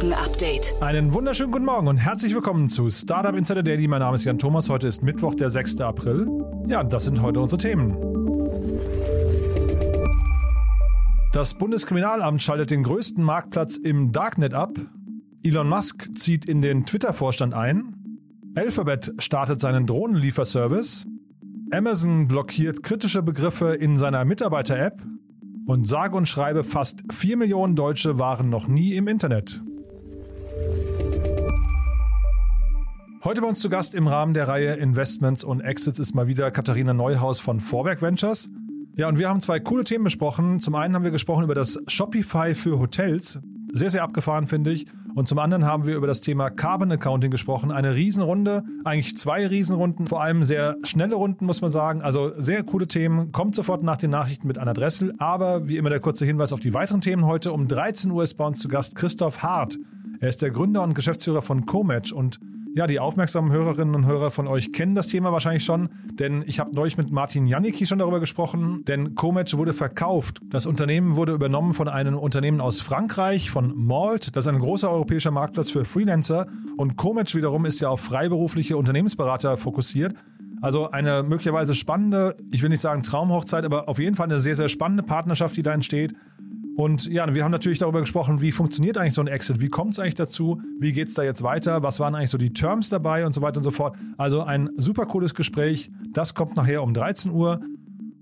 Morgen Update. Einen wunderschönen guten Morgen und herzlich willkommen zu Startup Insider Daily. Mein Name ist Jan Thomas. Heute ist Mittwoch, der 6. April. Ja, das sind heute unsere Themen. Das Bundeskriminalamt schaltet den größten Marktplatz im Darknet ab. Elon Musk zieht in den Twitter-Vorstand ein. Alphabet startet seinen Drohnenlieferservice. Amazon blockiert kritische Begriffe in seiner Mitarbeiter-App. Und sage und schreibe, fast 4 Millionen Deutsche waren noch nie im Internet. Heute bei uns zu Gast im Rahmen der Reihe Investments und Exits ist mal wieder Katharina Neuhaus von Vorwerk Ventures. Ja, und wir haben zwei coole Themen besprochen. Zum einen haben wir gesprochen über das Shopify für Hotels. Sehr, sehr abgefahren, finde ich. Und zum anderen haben wir über das Thema Carbon Accounting gesprochen. Eine Riesenrunde, eigentlich zwei Riesenrunden, vor allem sehr schnelle Runden, muss man sagen. Also sehr coole Themen. Kommt sofort nach den Nachrichten mit Anna Dressel. Aber wie immer der kurze Hinweis auf die weiteren Themen heute. Um 13 Uhr ist bei uns zu Gast Christoph Hart. Er ist der Gründer und Geschäftsführer von Comatch und ja, die aufmerksamen Hörerinnen und Hörer von euch kennen das Thema wahrscheinlich schon, denn ich habe neulich mit Martin Janicki schon darüber gesprochen, denn Comatch wurde verkauft. Das Unternehmen wurde übernommen von einem Unternehmen aus Frankreich, von Malt. Das ist ein großer europäischer Marktplatz für Freelancer und Comatch wiederum ist ja auf freiberufliche Unternehmensberater fokussiert. Also eine möglicherweise spannende, ich will nicht sagen Traumhochzeit, aber auf jeden Fall eine sehr, sehr spannende Partnerschaft, die da entsteht. Und ja, wir haben natürlich darüber gesprochen, wie funktioniert eigentlich so ein Exit, wie kommt es eigentlich dazu, wie geht es da jetzt weiter, was waren eigentlich so die Terms dabei und so weiter und so fort. Also ein super cooles Gespräch. Das kommt nachher um 13 Uhr.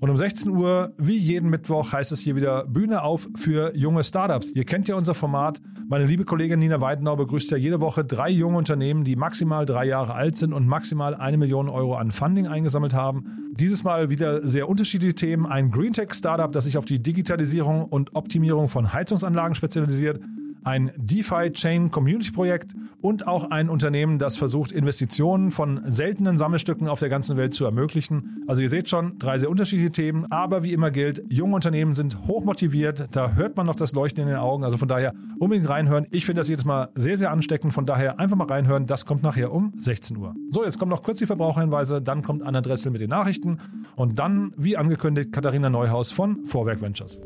Und um 16 Uhr, wie jeden Mittwoch, heißt es hier wieder Bühne auf für junge Startups. Ihr kennt ja unser Format. Meine liebe Kollegin Nina Weidenau begrüßt ja jede Woche drei junge Unternehmen, die maximal drei Jahre alt sind und maximal eine Million Euro an Funding eingesammelt haben. Dieses Mal wieder sehr unterschiedliche Themen. Ein Greentech-Startup, das sich auf die Digitalisierung und Optimierung von Heizungsanlagen spezialisiert ein DeFi-Chain-Community-Projekt und auch ein Unternehmen, das versucht, Investitionen von seltenen Sammelstücken auf der ganzen Welt zu ermöglichen. Also ihr seht schon, drei sehr unterschiedliche Themen, aber wie immer gilt, junge Unternehmen sind hochmotiviert, da hört man noch das Leuchten in den Augen, also von daher unbedingt reinhören. Ich finde das jedes Mal sehr, sehr ansteckend, von daher einfach mal reinhören, das kommt nachher um 16 Uhr. So, jetzt kommen noch kurz die Verbraucherhinweise, dann kommt Anna Dressel mit den Nachrichten und dann, wie angekündigt, Katharina Neuhaus von Vorwerk Ventures.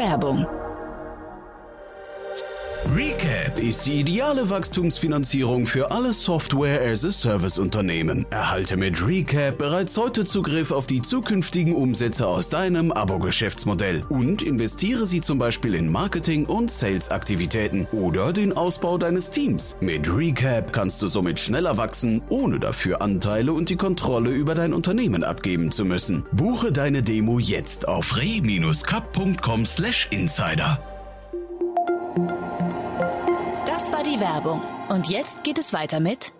Werbung. Ist die ideale Wachstumsfinanzierung für alle Software-as-a-Service-Unternehmen. Erhalte mit Recap bereits heute Zugriff auf die zukünftigen Umsätze aus deinem Abo-Geschäftsmodell und investiere sie zum Beispiel in Marketing- und Sales-Aktivitäten oder den Ausbau deines Teams. Mit Recap kannst du somit schneller wachsen, ohne dafür Anteile und die Kontrolle über dein Unternehmen abgeben zu müssen. Buche deine Demo jetzt auf re-cup.com/insider. Das war die Werbung. Und jetzt geht es weiter mit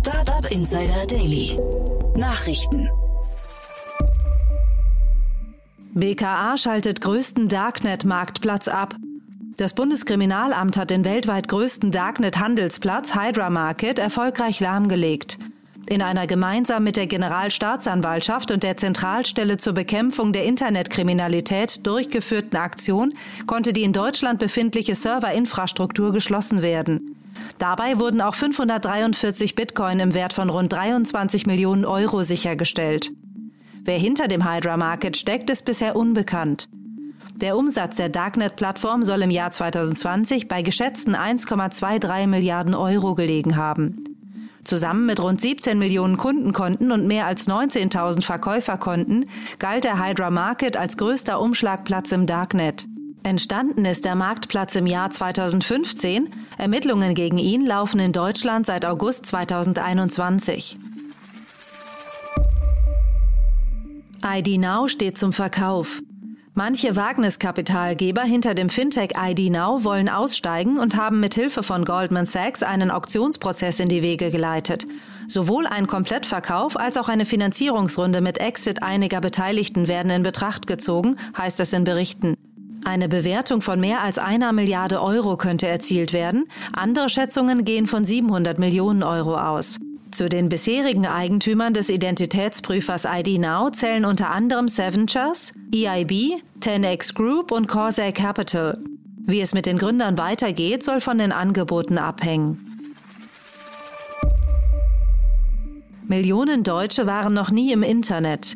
Startup Insider Daily. Nachrichten. BKA schaltet größten Darknet-Marktplatz ab. Das Bundeskriminalamt hat den weltweit größten Darknet-Handelsplatz Hydra Market erfolgreich lahmgelegt. In einer gemeinsam mit der Generalstaatsanwaltschaft und der Zentralstelle zur Bekämpfung der Internetkriminalität durchgeführten Aktion konnte die in Deutschland befindliche Serverinfrastruktur geschlossen werden. Dabei wurden auch 543 Bitcoin im Wert von rund 23 Millionen Euro sichergestellt. Wer hinter dem Hydra Market steckt, ist bisher unbekannt. Der Umsatz der Darknet-Plattform soll im Jahr 2020 bei geschätzten 1,23 Milliarden Euro gelegen haben. Zusammen mit rund 17 Millionen Kundenkonten und mehr als 19.000 Verkäuferkonten galt der Hydra Market als größter Umschlagplatz im Darknet. Entstanden ist der Marktplatz im Jahr 2015. Ermittlungen gegen ihn laufen in Deutschland seit August 2021. ID Now steht zum Verkauf. Manche Wagniskapitalgeber hinter dem Fintech ID Now wollen aussteigen und haben mit Hilfe von Goldman Sachs einen Auktionsprozess in die Wege geleitet. Sowohl ein Komplettverkauf als auch eine Finanzierungsrunde mit Exit einiger Beteiligten werden in Betracht gezogen, heißt es in Berichten. Eine Bewertung von mehr als einer Milliarde Euro könnte erzielt werden. Andere Schätzungen gehen von 700 Millionen Euro aus. Zu den bisherigen Eigentümern des Identitätsprüfers ID Now zählen unter anderem Sevenchers, EIB, 10x Group und Corsair Capital. Wie es mit den Gründern weitergeht, soll von den Angeboten abhängen. Millionen Deutsche waren noch nie im Internet.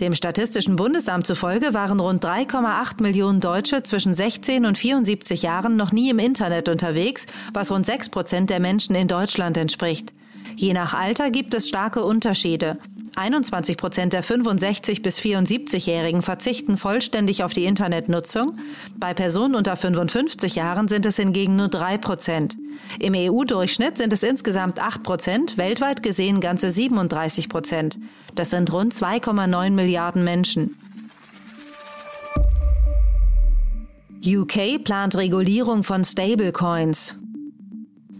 Dem Statistischen Bundesamt zufolge waren rund 3,8 Millionen Deutsche zwischen 16 und 74 Jahren noch nie im Internet unterwegs, was rund 6 Prozent der Menschen in Deutschland entspricht. Je nach Alter gibt es starke Unterschiede. 21 Prozent der 65 bis 74-Jährigen verzichten vollständig auf die Internetnutzung. Bei Personen unter 55 Jahren sind es hingegen nur drei Prozent. Im EU-Durchschnitt sind es insgesamt 8 Prozent, weltweit gesehen ganze 37 Prozent. Das sind rund 2,9 Milliarden Menschen. UK plant Regulierung von Stablecoins.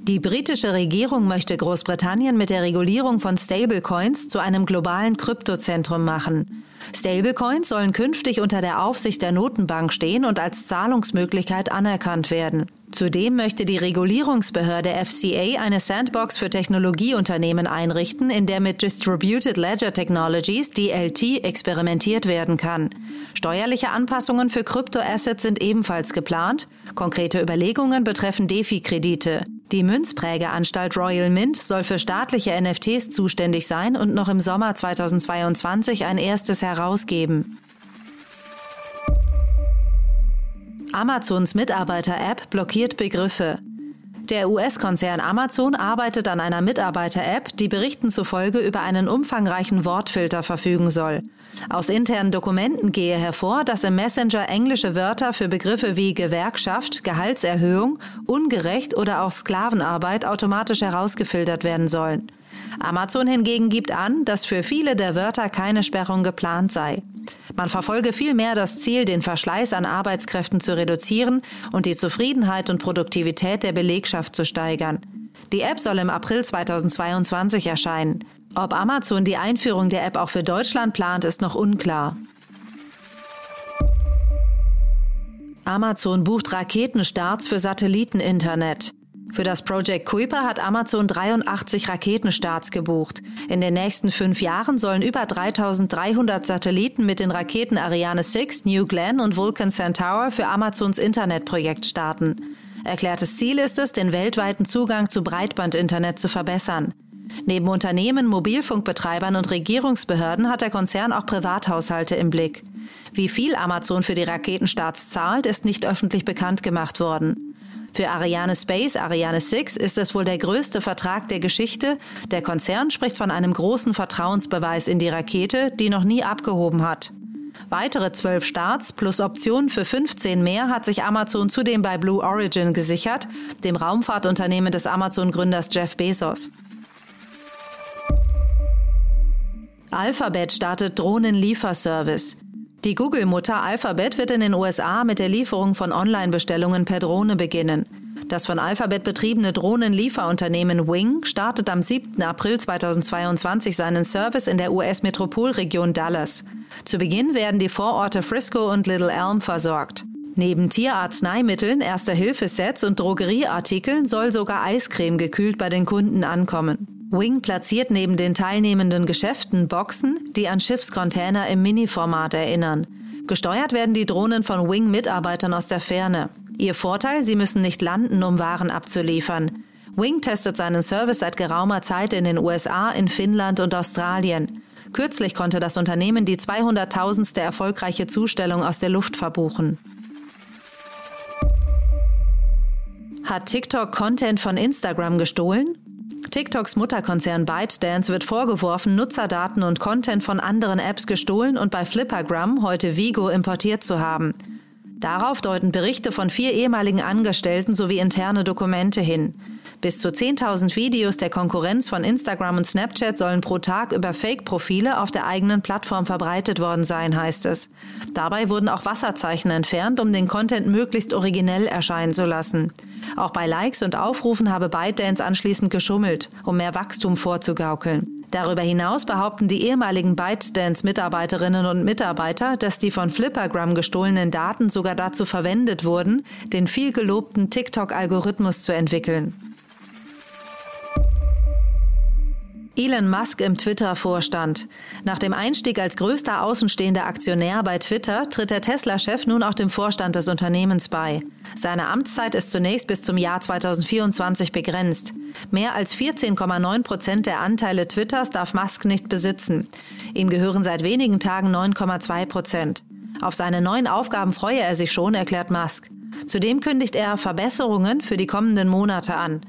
Die britische Regierung möchte Großbritannien mit der Regulierung von Stablecoins zu einem globalen Kryptozentrum machen. Stablecoins sollen künftig unter der Aufsicht der Notenbank stehen und als Zahlungsmöglichkeit anerkannt werden. Zudem möchte die Regulierungsbehörde FCA eine Sandbox für Technologieunternehmen einrichten, in der mit Distributed Ledger Technologies, DLT, experimentiert werden kann. Steuerliche Anpassungen für Kryptoassets sind ebenfalls geplant. Konkrete Überlegungen betreffen DeFi-Kredite. Die Münzprägeanstalt Royal Mint soll für staatliche NFTs zuständig sein und noch im Sommer 2022 ein erstes herausgeben. Amazons Mitarbeiter-App blockiert Begriffe. Der US-Konzern Amazon arbeitet an einer Mitarbeiter-App, die Berichten zufolge über einen umfangreichen Wortfilter verfügen soll. Aus internen Dokumenten gehe hervor, dass im Messenger englische Wörter für Begriffe wie Gewerkschaft, Gehaltserhöhung, ungerecht oder auch Sklavenarbeit automatisch herausgefiltert werden sollen. Amazon hingegen gibt an, dass für viele der Wörter keine Sperrung geplant sei. Man verfolge vielmehr das Ziel, den Verschleiß an Arbeitskräften zu reduzieren und die Zufriedenheit und Produktivität der Belegschaft zu steigern. Die App soll im April 2022 erscheinen. Ob Amazon die Einführung der App auch für Deutschland plant, ist noch unklar. Amazon bucht Raketenstarts für Satelliteninternet. Für das Project Kuiper hat Amazon 83 Raketenstarts gebucht. In den nächsten fünf Jahren sollen über 3300 Satelliten mit den Raketen Ariane 6, New Glenn und Vulcan Centaur für Amazons Internetprojekt starten. Erklärtes Ziel ist es, den weltweiten Zugang zu Breitbandinternet zu verbessern. Neben Unternehmen, Mobilfunkbetreibern und Regierungsbehörden hat der Konzern auch Privathaushalte im Blick. Wie viel Amazon für die Raketenstarts zahlt, ist nicht öffentlich bekannt gemacht worden. Für Ariane Space, Ariane 6, ist es wohl der größte Vertrag der Geschichte. Der Konzern spricht von einem großen Vertrauensbeweis in die Rakete, die noch nie abgehoben hat. Weitere zwölf Starts plus Optionen für 15 mehr hat sich Amazon zudem bei Blue Origin gesichert, dem Raumfahrtunternehmen des Amazon-Gründers Jeff Bezos. Alphabet startet Drohnenlieferservice. Die Google-Mutter Alphabet wird in den USA mit der Lieferung von Online-Bestellungen per Drohne beginnen. Das von Alphabet betriebene Drohnenlieferunternehmen Wing startet am 7. April 2022 seinen Service in der US-Metropolregion Dallas. Zu Beginn werden die Vororte Frisco und Little Elm versorgt. Neben Tierarzneimitteln, Erster-Hilfesets und Drogerieartikeln soll sogar Eiscreme gekühlt bei den Kunden ankommen. Wing platziert neben den teilnehmenden Geschäften Boxen, die an Schiffscontainer im Mini-Format erinnern. Gesteuert werden die Drohnen von Wing-Mitarbeitern aus der Ferne. Ihr Vorteil, sie müssen nicht landen, um Waren abzuliefern. Wing testet seinen Service seit geraumer Zeit in den USA, in Finnland und Australien. Kürzlich konnte das Unternehmen die 200.000. erfolgreiche Zustellung aus der Luft verbuchen. Hat TikTok Content von Instagram gestohlen? TikToks Mutterkonzern ByteDance wird vorgeworfen, Nutzerdaten und Content von anderen Apps gestohlen und bei Flippergram, heute Vigo, importiert zu haben. Darauf deuten Berichte von vier ehemaligen Angestellten sowie interne Dokumente hin. Bis zu 10.000 Videos der Konkurrenz von Instagram und Snapchat sollen pro Tag über Fake-Profile auf der eigenen Plattform verbreitet worden sein, heißt es. Dabei wurden auch Wasserzeichen entfernt, um den Content möglichst originell erscheinen zu lassen. Auch bei Likes und Aufrufen habe ByteDance anschließend geschummelt, um mehr Wachstum vorzugaukeln. Darüber hinaus behaupten die ehemaligen ByteDance-Mitarbeiterinnen und Mitarbeiter, dass die von Flippergram gestohlenen Daten sogar dazu verwendet wurden, den viel gelobten TikTok-Algorithmus zu entwickeln. Elon Musk im Twitter-Vorstand. Nach dem Einstieg als größter außenstehender Aktionär bei Twitter tritt der Tesla-Chef nun auch dem Vorstand des Unternehmens bei. Seine Amtszeit ist zunächst bis zum Jahr 2024 begrenzt. Mehr als 14,9 Prozent der Anteile Twitters darf Musk nicht besitzen. Ihm gehören seit wenigen Tagen 9,2 Prozent. Auf seine neuen Aufgaben freue er sich schon, erklärt Musk. Zudem kündigt er Verbesserungen für die kommenden Monate an.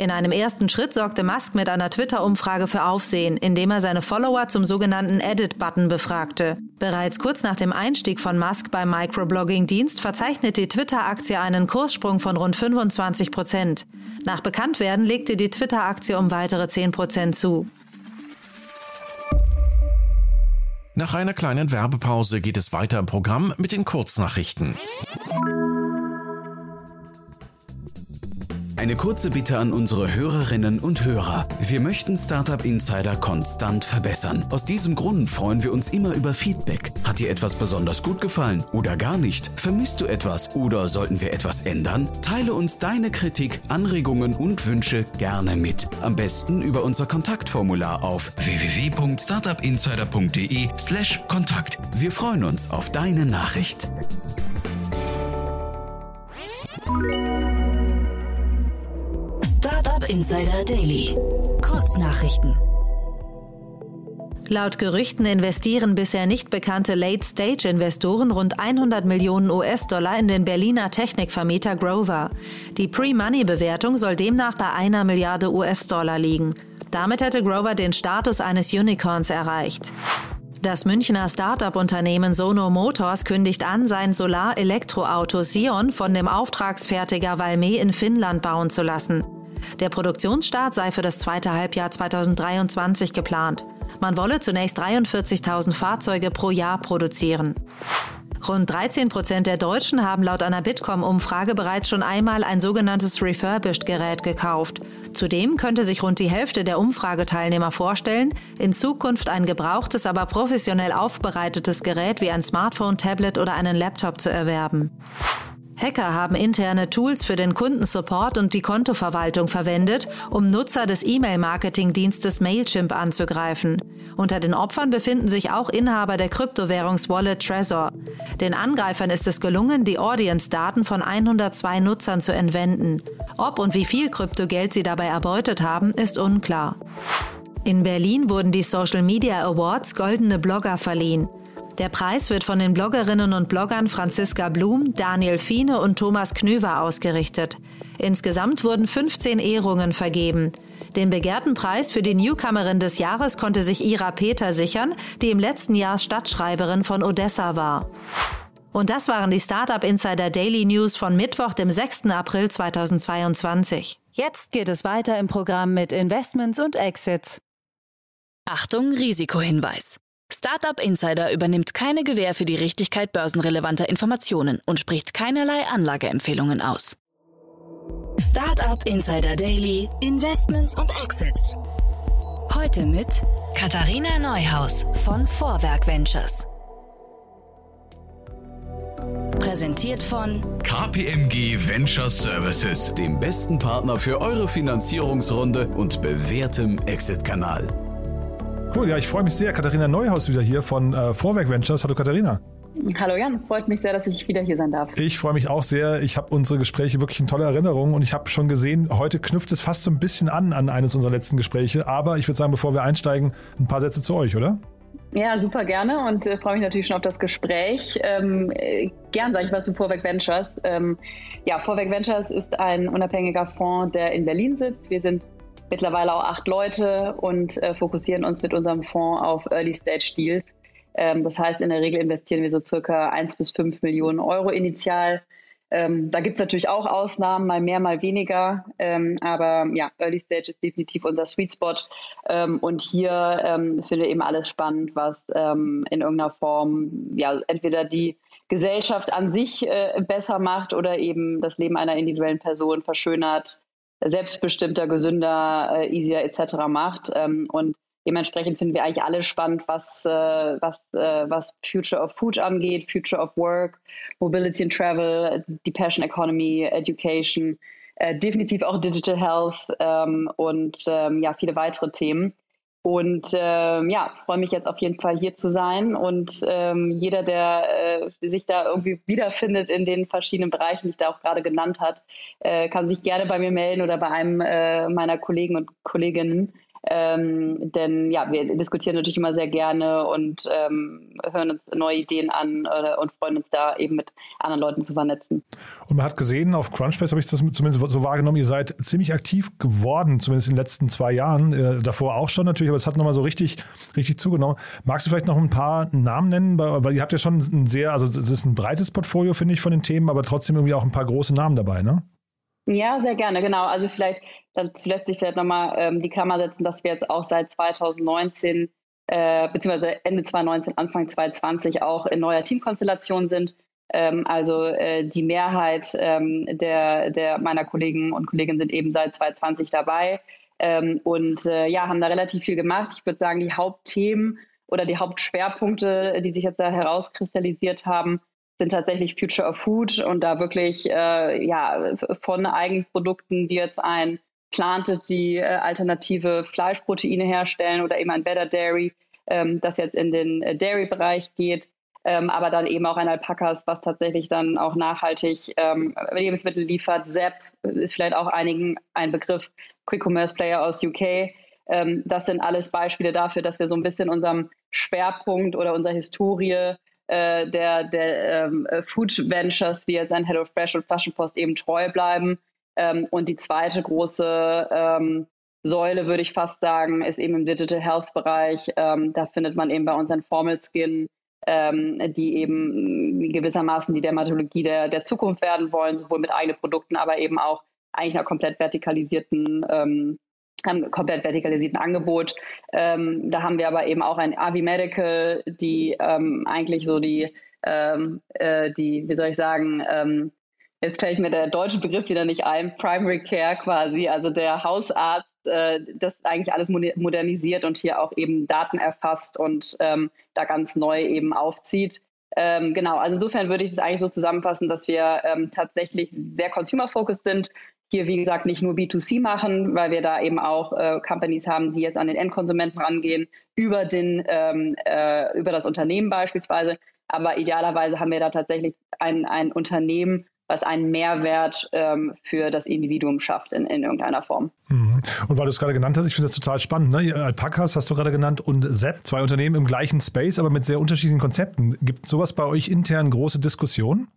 In einem ersten Schritt sorgte Musk mit einer Twitter-Umfrage für Aufsehen, indem er seine Follower zum sogenannten Edit-Button befragte. Bereits kurz nach dem Einstieg von Musk beim Microblogging-Dienst verzeichnet die Twitter-Aktie einen Kurssprung von rund 25 Prozent. Nach Bekanntwerden legte die Twitter-Aktie um weitere 10 Prozent zu. Nach einer kleinen Werbepause geht es weiter im Programm mit den Kurznachrichten. Eine kurze Bitte an unsere Hörerinnen und Hörer. Wir möchten Startup Insider konstant verbessern. Aus diesem Grund freuen wir uns immer über Feedback. Hat dir etwas besonders gut gefallen oder gar nicht? Vermisst du etwas oder sollten wir etwas ändern? Teile uns deine Kritik, Anregungen und Wünsche gerne mit. Am besten über unser Kontaktformular auf www.startupinsider.de/kontakt. Wir freuen uns auf deine Nachricht. Startup Insider Daily. Kurznachrichten. Laut Gerüchten investieren bisher nicht bekannte Late-Stage-Investoren rund 100 Millionen US-Dollar in den Berliner Technikvermieter Grover. Die Pre-Money-Bewertung soll demnach bei einer Milliarde US-Dollar liegen. Damit hätte Grover den Status eines Unicorns erreicht. Das Münchner Start-up-Unternehmen Sono Motors kündigt an, sein Solar-Elektroauto Sion von dem Auftragsfertiger Valmet in Finnland bauen zu lassen. Der Produktionsstart sei für das zweite Halbjahr 2023 geplant. Man wolle zunächst 43.000 Fahrzeuge pro Jahr produzieren. Rund 13 Prozent der Deutschen haben laut einer Bitkom-Umfrage bereits schon einmal ein sogenanntes Refurbished-Gerät gekauft. Zudem könnte sich rund die Hälfte der Umfrageteilnehmer vorstellen, in Zukunft ein gebrauchtes, aber professionell aufbereitetes Gerät wie ein Smartphone, Tablet oder einen Laptop zu erwerben. Hacker haben interne Tools für den Kundensupport und die Kontoverwaltung verwendet, um Nutzer des E-Mail-Marketing-Dienstes Mailchimp anzugreifen. Unter den Opfern befinden sich auch Inhaber der Kryptowährungswallet Trezor. Den Angreifern ist es gelungen, die Audience-Daten von 102 Nutzern zu entwenden. Ob und wie viel Kryptogeld sie dabei erbeutet haben, ist unklar. In Berlin wurden die Social Media Awards Goldene Blogger verliehen. Der Preis wird von den Bloggerinnen und Bloggern Franziska Blum, Daniel Fiene und Thomas Knüver ausgerichtet. Insgesamt wurden 15 Ehrungen vergeben. Den begehrten Preis für die Newcomerin des Jahres konnte sich Ira Peter sichern, die im letzten Jahr Stadtschreiberin von Odessa war. Und das waren die Startup Insider Daily News von Mittwoch, dem 6. April 2022. Jetzt geht es weiter im Programm mit Investments und Exits. Achtung, Risikohinweis. Startup Insider übernimmt keine Gewähr für die Richtigkeit börsenrelevanter Informationen und spricht keinerlei Anlageempfehlungen aus. Startup Insider Daily, Investments und Exits. Heute mit Katharina Neuhaus von Vorwerk Ventures. Präsentiert von KPMG Venture Services, dem besten Partner für eure Finanzierungsrunde und bewährtem Exit-Kanal. Cool, ja, ich freue mich sehr. Katharina Neuhaus wieder hier von äh, Vorwerk Ventures. Hallo Katharina. Hallo Jan, freut mich sehr, dass ich wieder hier sein darf. Ich freue mich auch sehr. Ich habe unsere Gespräche wirklich in toller Erinnerung und ich habe schon gesehen, heute knüpft es fast so ein bisschen an an eines unserer letzten Gespräche. Aber ich würde sagen, bevor wir einsteigen, ein paar Sätze zu euch, oder? Ja, super gerne und äh, freue mich natürlich schon auf das Gespräch. Ähm, äh, gern sage ich was zu Vorwerk Ventures. Ähm, ja, Vorwerk Ventures ist ein unabhängiger Fonds, der in Berlin sitzt. Wir sind mittlerweile auch acht Leute und äh, fokussieren uns mit unserem Fonds auf Early Stage Deals. Ähm, das heißt, in der Regel investieren wir so circa 1 bis 5 Millionen Euro initial. Ähm, da gibt es natürlich auch Ausnahmen, mal mehr, mal weniger. Ähm, aber ja, Early Stage ist definitiv unser Sweet Spot. Ähm, und hier ähm, finde ich eben alles spannend, was ähm, in irgendeiner Form ja entweder die Gesellschaft an sich äh, besser macht oder eben das Leben einer individuellen Person verschönert, selbstbestimmter, gesünder, äh, easier etc. macht. Ähm, und dementsprechend finden wir eigentlich alle spannend, was, äh, was, äh, was Future of Food angeht, Future of Work, Mobility and Travel, die Passion Economy, Education, äh, definitiv auch Digital Health ähm, und ähm, ja, viele weitere Themen. Und ähm, ja, freue mich jetzt auf jeden Fall hier zu sein. Und ähm, jeder, der äh, sich da irgendwie wiederfindet in den verschiedenen Bereichen, die ich da auch gerade genannt hat, äh, kann sich gerne bei mir melden oder bei einem äh, meiner Kollegen und Kolleginnen. Ähm, denn ja, wir diskutieren natürlich immer sehr gerne und ähm, hören uns neue Ideen an äh, und freuen uns da eben mit anderen Leuten zu vernetzen. Und man hat gesehen, auf Crunchbase habe ich das zumindest so wahrgenommen, ihr seid ziemlich aktiv geworden, zumindest in den letzten zwei Jahren. Äh, davor auch schon natürlich, aber es hat nochmal so richtig, richtig zugenommen. Magst du vielleicht noch ein paar Namen nennen? Weil ihr habt ja schon ein sehr, also das ist ein breites Portfolio, finde ich, von den Themen, aber trotzdem irgendwie auch ein paar große Namen dabei, ne? Ja, sehr gerne, genau. Also vielleicht dazu lässt sich vielleicht nochmal ähm, die Klammer setzen, dass wir jetzt auch seit 2019 äh, beziehungsweise Ende 2019, Anfang 2020 auch in neuer Teamkonstellation sind. Ähm, also äh, die Mehrheit ähm, der, der meiner Kollegen und Kolleginnen sind eben seit 2020 dabei ähm, und äh, ja, haben da relativ viel gemacht. Ich würde sagen, die Hauptthemen oder die Hauptschwerpunkte, die sich jetzt da herauskristallisiert haben, sind tatsächlich Future of Food und da wirklich äh, ja, von Eigenprodukten, wie jetzt ein Planted, die äh, alternative Fleischproteine herstellen oder eben ein Better Dairy, ähm, das jetzt in den äh, Dairy-Bereich geht. Ähm, aber dann eben auch ein Alpakas, was tatsächlich dann auch nachhaltig ähm, Lebensmittel liefert. Zepp ist vielleicht auch einigen ein Begriff, Quick Commerce Player aus UK. Ähm, das sind alles Beispiele dafür, dass wir so ein bisschen unserem Schwerpunkt oder unserer Historie äh, der, der ähm, Food Ventures, wie jetzt ein Hello Fresh und Flaschenpost eben treu bleiben ähm, und die zweite große ähm, Säule, würde ich fast sagen, ist eben im Digital Health Bereich. Ähm, da findet man eben bei unseren Formal Skin, ähm, die eben gewissermaßen die Dermatologie der, der Zukunft werden wollen, sowohl mit eigenen Produkten, aber eben auch eigentlich einer komplett vertikalisierten ähm, komplett vertikalisierten Angebot. Ähm, da haben wir aber eben auch ein Avi Medical, die ähm, eigentlich so die, ähm, äh, die, wie soll ich sagen, ähm, jetzt fällt mir der deutsche Begriff wieder nicht ein, Primary Care quasi, also der Hausarzt, äh, das eigentlich alles modernisiert und hier auch eben Daten erfasst und ähm, da ganz neu eben aufzieht. Ähm, genau, also insofern würde ich es eigentlich so zusammenfassen, dass wir ähm, tatsächlich sehr consumer-focused sind. Hier, wie gesagt, nicht nur B2C machen, weil wir da eben auch äh, Companies haben, die jetzt an den Endkonsumenten rangehen, über, den, ähm, äh, über das Unternehmen beispielsweise. Aber idealerweise haben wir da tatsächlich ein, ein Unternehmen, was einen Mehrwert ähm, für das Individuum schafft in, in irgendeiner Form. Mhm. Und weil du es gerade genannt hast, ich finde das total spannend. Ne? Alpacas hast du gerade genannt und Sepp, zwei Unternehmen im gleichen Space, aber mit sehr unterschiedlichen Konzepten. Gibt sowas bei euch intern große Diskussionen?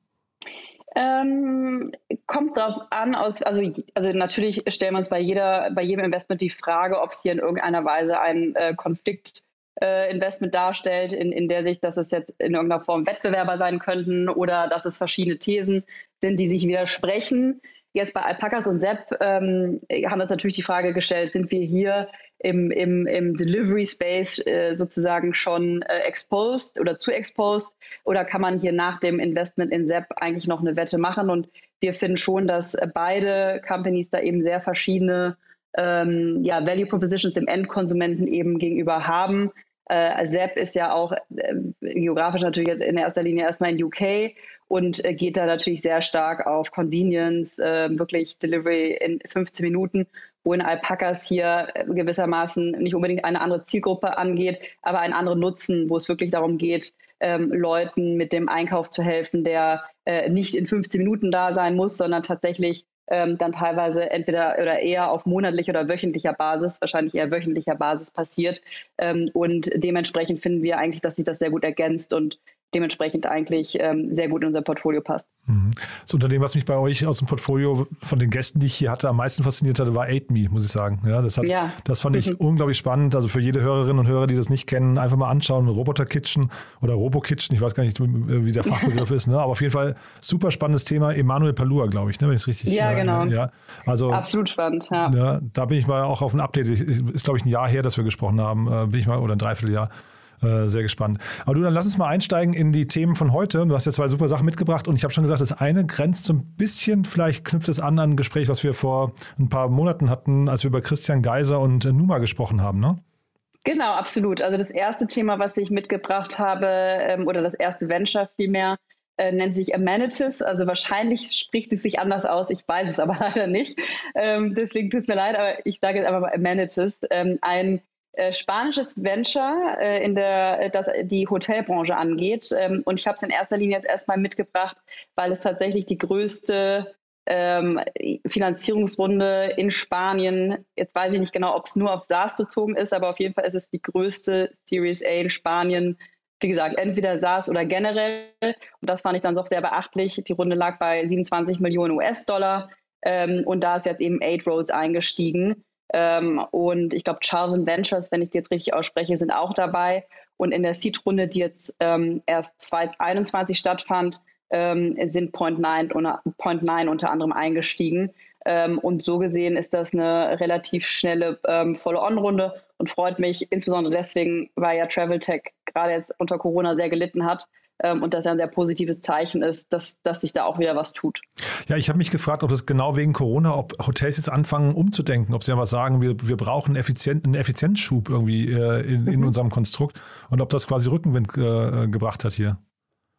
Ähm, kommt darauf an, aus, also, also natürlich stellen wir uns bei jeder, bei jedem Investment die Frage, ob es hier in irgendeiner Weise einen äh, Konflikt äh, darstellt, in, in der Sicht, dass es jetzt in irgendeiner Form Wettbewerber sein könnten oder dass es verschiedene Thesen sind, die sich widersprechen. Jetzt bei Alpacas und Sepp ähm, haben wir uns natürlich die Frage gestellt, sind wir hier im, im, im Delivery Space äh, sozusagen schon äh, exposed oder zu exposed oder kann man hier nach dem Investment in Sepp eigentlich noch eine Wette machen? Und wir finden schon, dass beide Companies da eben sehr verschiedene ähm, ja, Value Propositions dem Endkonsumenten eben gegenüber haben. Äh, Sepp ist ja auch äh, geografisch natürlich jetzt in erster Linie erstmal in UK und äh, geht da natürlich sehr stark auf Convenience, äh, wirklich Delivery in 15 Minuten, wo in Alpacas hier äh, gewissermaßen nicht unbedingt eine andere Zielgruppe angeht, aber einen anderen Nutzen, wo es wirklich darum geht, ähm, Leuten mit dem Einkauf zu helfen, der äh, nicht in 15 Minuten da sein muss, sondern tatsächlich ähm, dann teilweise entweder oder eher auf monatlicher oder wöchentlicher Basis, wahrscheinlich eher wöchentlicher Basis passiert. Ähm, und dementsprechend finden wir eigentlich, dass sich das sehr gut ergänzt und dementsprechend eigentlich ähm, sehr gut in unser Portfolio passt. Mhm. Das Unternehmen, was mich bei euch aus dem Portfolio von den Gästen, die ich hier hatte, am meisten fasziniert hatte, war AidMe, muss ich sagen. Ja, das, hat, ja. das fand ich mhm. unglaublich spannend. Also für jede Hörerinnen und Hörer, die das nicht kennen, einfach mal anschauen. Roboter Kitchen oder Robo Kitchen, ich weiß gar nicht, wie der Fachbegriff ist, ne? aber auf jeden Fall super spannendes Thema. Emanuel Palua, glaube ich, ne? wenn ich es richtig Ja, äh, genau. Ja, also, Absolut spannend, ja. ja. Da bin ich mal auch auf ein Update. Ist, glaube ich, ein Jahr her, dass wir gesprochen haben. Äh, bin ich mal, oder ein Dreivierteljahr. Äh, sehr gespannt. Aber du, dann lass uns mal einsteigen in die Themen von heute. Du hast ja zwei super Sachen mitgebracht und ich habe schon gesagt, das eine grenzt so ein bisschen, vielleicht knüpft es an an ein Gespräch, was wir vor ein paar Monaten hatten, als wir über Christian Geiser und Numa gesprochen haben, ne? Genau, absolut. Also das erste Thema, was ich mitgebracht habe, ähm, oder das erste Venture vielmehr, äh, nennt sich Amenities. Also wahrscheinlich spricht es sich anders aus. Ich weiß es aber leider nicht. Ähm, deswegen tut es mir leid, aber ich sage jetzt einfach mal Amenities. Ähm, ein äh, spanisches Venture, äh, in der das die Hotelbranche angeht. Ähm, und ich habe es in erster Linie jetzt erstmal mitgebracht, weil es tatsächlich die größte ähm, Finanzierungsrunde in Spanien. Jetzt weiß ich nicht genau, ob es nur auf SaaS bezogen ist, aber auf jeden Fall ist es die größte Series A in Spanien. Wie gesagt, entweder SaaS oder generell. Und das fand ich dann doch sehr beachtlich. Die Runde lag bei 27 Millionen US-Dollar. Ähm, und da ist jetzt eben Eight Roads eingestiegen. Ähm, und ich glaube, Charles Ventures, wenn ich die jetzt richtig ausspreche, sind auch dabei. Und in der Seed-Runde, die jetzt ähm, erst 2021 stattfand, ähm, sind Point 9, Point 9 unter anderem eingestiegen. Ähm, und so gesehen ist das eine relativ schnelle ähm, Follow-on-Runde und freut mich insbesondere deswegen, weil ja Travel Tech gerade jetzt unter Corona sehr gelitten hat und das ja ein sehr positives Zeichen ist, dass, dass sich da auch wieder was tut. Ja, ich habe mich gefragt, ob das genau wegen Corona, ob Hotels jetzt anfangen umzudenken, ob sie aber sagen, wir, wir brauchen effizient, einen Effizienzschub irgendwie äh, in, in mhm. unserem Konstrukt und ob das quasi Rückenwind äh, gebracht hat hier.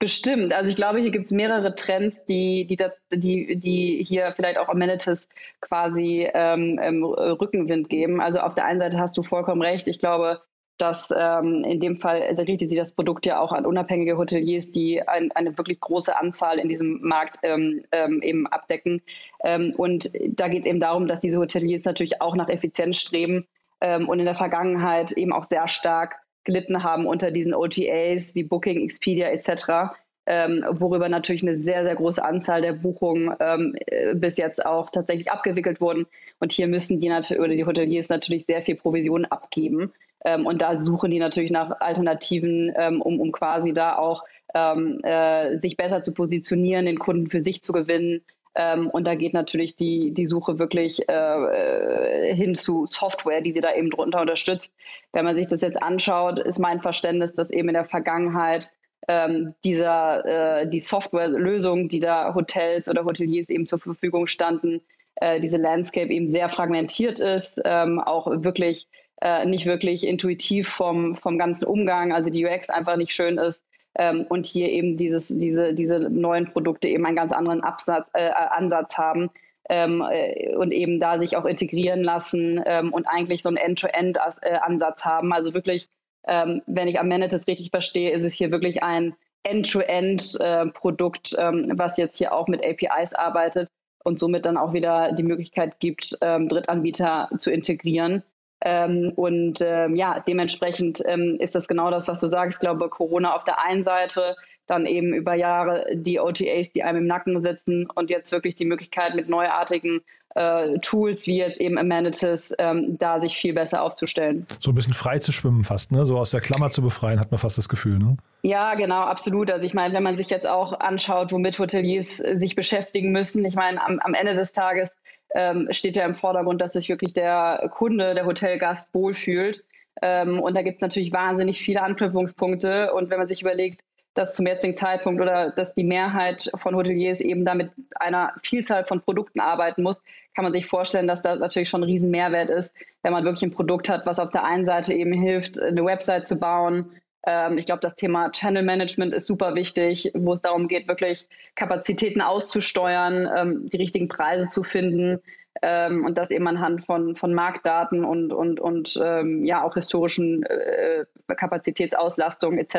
Bestimmt. Also ich glaube, hier gibt es mehrere Trends, die, die, das, die, die hier vielleicht auch Amenities quasi ähm, ähm, Rückenwind geben. Also auf der einen Seite hast du vollkommen recht. Ich glaube, dass ähm, in dem Fall richtet sich das Produkt ja auch an unabhängige Hoteliers, die ein, eine wirklich große Anzahl in diesem Markt ähm, ähm, eben abdecken. Ähm, und da geht es eben darum, dass diese Hoteliers natürlich auch nach Effizienz streben ähm, und in der Vergangenheit eben auch sehr stark gelitten haben unter diesen OTAs wie Booking, Expedia etc., ähm, worüber natürlich eine sehr, sehr große Anzahl der Buchungen äh, bis jetzt auch tatsächlich abgewickelt wurden. Und hier müssen die oder die Hoteliers natürlich sehr viel Provision abgeben. Ähm, und da suchen die natürlich nach Alternativen, ähm, um, um quasi da auch ähm, äh, sich besser zu positionieren, den Kunden für sich zu gewinnen, ähm, und da geht natürlich die, die Suche wirklich äh, äh, hin zu Software, die sie da eben drunter unterstützt. Wenn man sich das jetzt anschaut, ist mein Verständnis, dass eben in der Vergangenheit ähm, dieser, äh, die Softwarelösungen, die da Hotels oder Hoteliers eben zur Verfügung standen, äh, diese Landscape eben sehr fragmentiert ist, ähm, auch wirklich äh, nicht wirklich intuitiv vom, vom ganzen Umgang, also die UX einfach nicht schön ist ähm, und hier eben dieses, diese, diese neuen Produkte eben einen ganz anderen Absatz, äh, Ansatz haben. Ähm, äh, und eben da sich auch integrieren lassen ähm, und eigentlich so einen End-to-End-Ansatz äh, haben. Also wirklich, ähm, wenn ich Amenities richtig verstehe, ist es hier wirklich ein End-to-End-Produkt, äh, ähm, was jetzt hier auch mit APIs arbeitet und somit dann auch wieder die Möglichkeit gibt, ähm, Drittanbieter zu integrieren. Ähm, und ähm, ja, dementsprechend ähm, ist das genau das, was du sagst. Ich glaube, Corona auf der einen Seite, dann eben über Jahre die OTAs, die einem im Nacken sitzen und jetzt wirklich die Möglichkeit mit neuartigen äh, Tools wie jetzt eben Amenities, ähm, da sich viel besser aufzustellen. So ein bisschen frei zu schwimmen fast, ne? So aus der Klammer zu befreien, hat man fast das Gefühl, ne? Ja, genau, absolut. Also ich meine, wenn man sich jetzt auch anschaut, womit Hoteliers sich beschäftigen müssen, ich meine, am, am Ende des Tages ähm, steht ja im Vordergrund, dass sich wirklich der Kunde, der Hotelgast wohlfühlt. Ähm, und da gibt es natürlich wahnsinnig viele Anknüpfungspunkte. Und wenn man sich überlegt, dass zum jetzigen Zeitpunkt oder dass die Mehrheit von Hoteliers eben damit einer Vielzahl von Produkten arbeiten muss, kann man sich vorstellen, dass das natürlich schon ein riesen Mehrwert ist, wenn man wirklich ein Produkt hat, was auf der einen Seite eben hilft, eine Website zu bauen, ähm, ich glaube, das Thema Channel Management ist super wichtig, wo es darum geht, wirklich Kapazitäten auszusteuern, ähm, die richtigen Preise zu finden ähm, und das eben anhand von, von Marktdaten und, und, und ähm, ja auch historischen äh, Kapazitätsauslastung etc.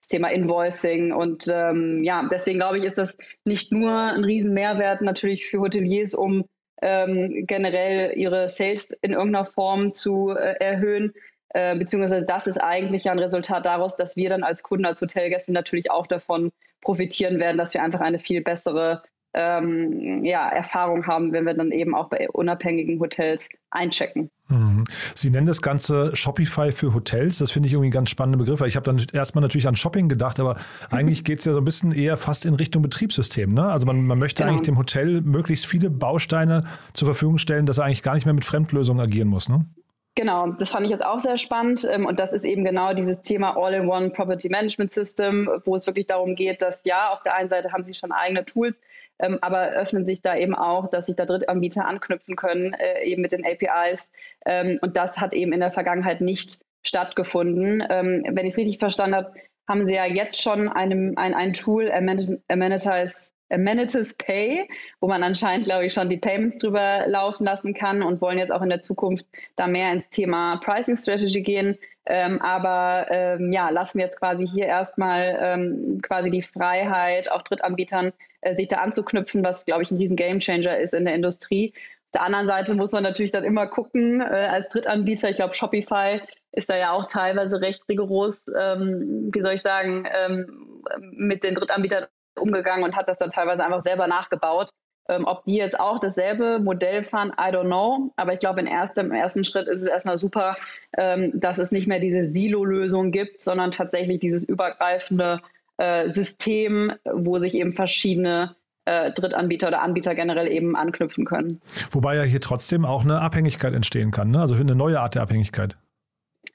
Das Thema Invoicing und ähm, ja, deswegen glaube ich, ist das nicht nur ein riesen Mehrwert natürlich für Hoteliers, um ähm, generell ihre Sales in irgendeiner Form zu äh, erhöhen, äh, beziehungsweise das ist eigentlich ja ein Resultat daraus, dass wir dann als Kunden, als Hotelgäste natürlich auch davon profitieren werden, dass wir einfach eine viel bessere ähm, ja, Erfahrung haben, wenn wir dann eben auch bei unabhängigen Hotels einchecken. Mhm. Sie nennen das Ganze Shopify für Hotels. Das finde ich irgendwie einen ganz spannenden Begriff, weil ich habe dann erstmal natürlich an Shopping gedacht, aber eigentlich geht es ja so ein bisschen eher fast in Richtung Betriebssystem. Ne? Also man, man möchte genau. eigentlich dem Hotel möglichst viele Bausteine zur Verfügung stellen, dass er eigentlich gar nicht mehr mit Fremdlösungen agieren muss. Ne? Genau, das fand ich jetzt auch sehr spannend. Ähm, und das ist eben genau dieses Thema All-in-One Property Management System, wo es wirklich darum geht, dass ja, auf der einen Seite haben sie schon eigene Tools, ähm, aber öffnen sich da eben auch, dass sich da Drittanbieter anknüpfen können, äh, eben mit den APIs. Ähm, und das hat eben in der Vergangenheit nicht stattgefunden. Wenn ich es richtig verstanden habe, haben sie ja jetzt schon einem, ein, ein Tool, Amenities, Amenities Pay, wo man anscheinend, glaube ich, schon die Payments drüber laufen lassen kann und wollen jetzt auch in der Zukunft da mehr ins Thema Pricing Strategy gehen. Ähm, aber ähm, ja, lassen jetzt quasi hier erstmal ähm, quasi die Freiheit auch Drittanbietern, äh, sich da anzuknüpfen, was, glaube ich, ein riesen Gamechanger ist in der Industrie. Auf der anderen Seite muss man natürlich dann immer gucken, äh, als Drittanbieter, ich glaube, Shopify ist da ja auch teilweise recht rigoros, ähm, wie soll ich sagen, ähm, mit den Drittanbietern umgegangen und hat das dann teilweise einfach selber nachgebaut. Ähm, ob die jetzt auch dasselbe Modell fahren, I don't know. Aber ich glaube, im ersten Schritt ist es erstmal super, ähm, dass es nicht mehr diese Silo-Lösung gibt, sondern tatsächlich dieses übergreifende äh, System, wo sich eben verschiedene äh, Drittanbieter oder Anbieter generell eben anknüpfen können. Wobei ja hier trotzdem auch eine Abhängigkeit entstehen kann, ne? also eine neue Art der Abhängigkeit.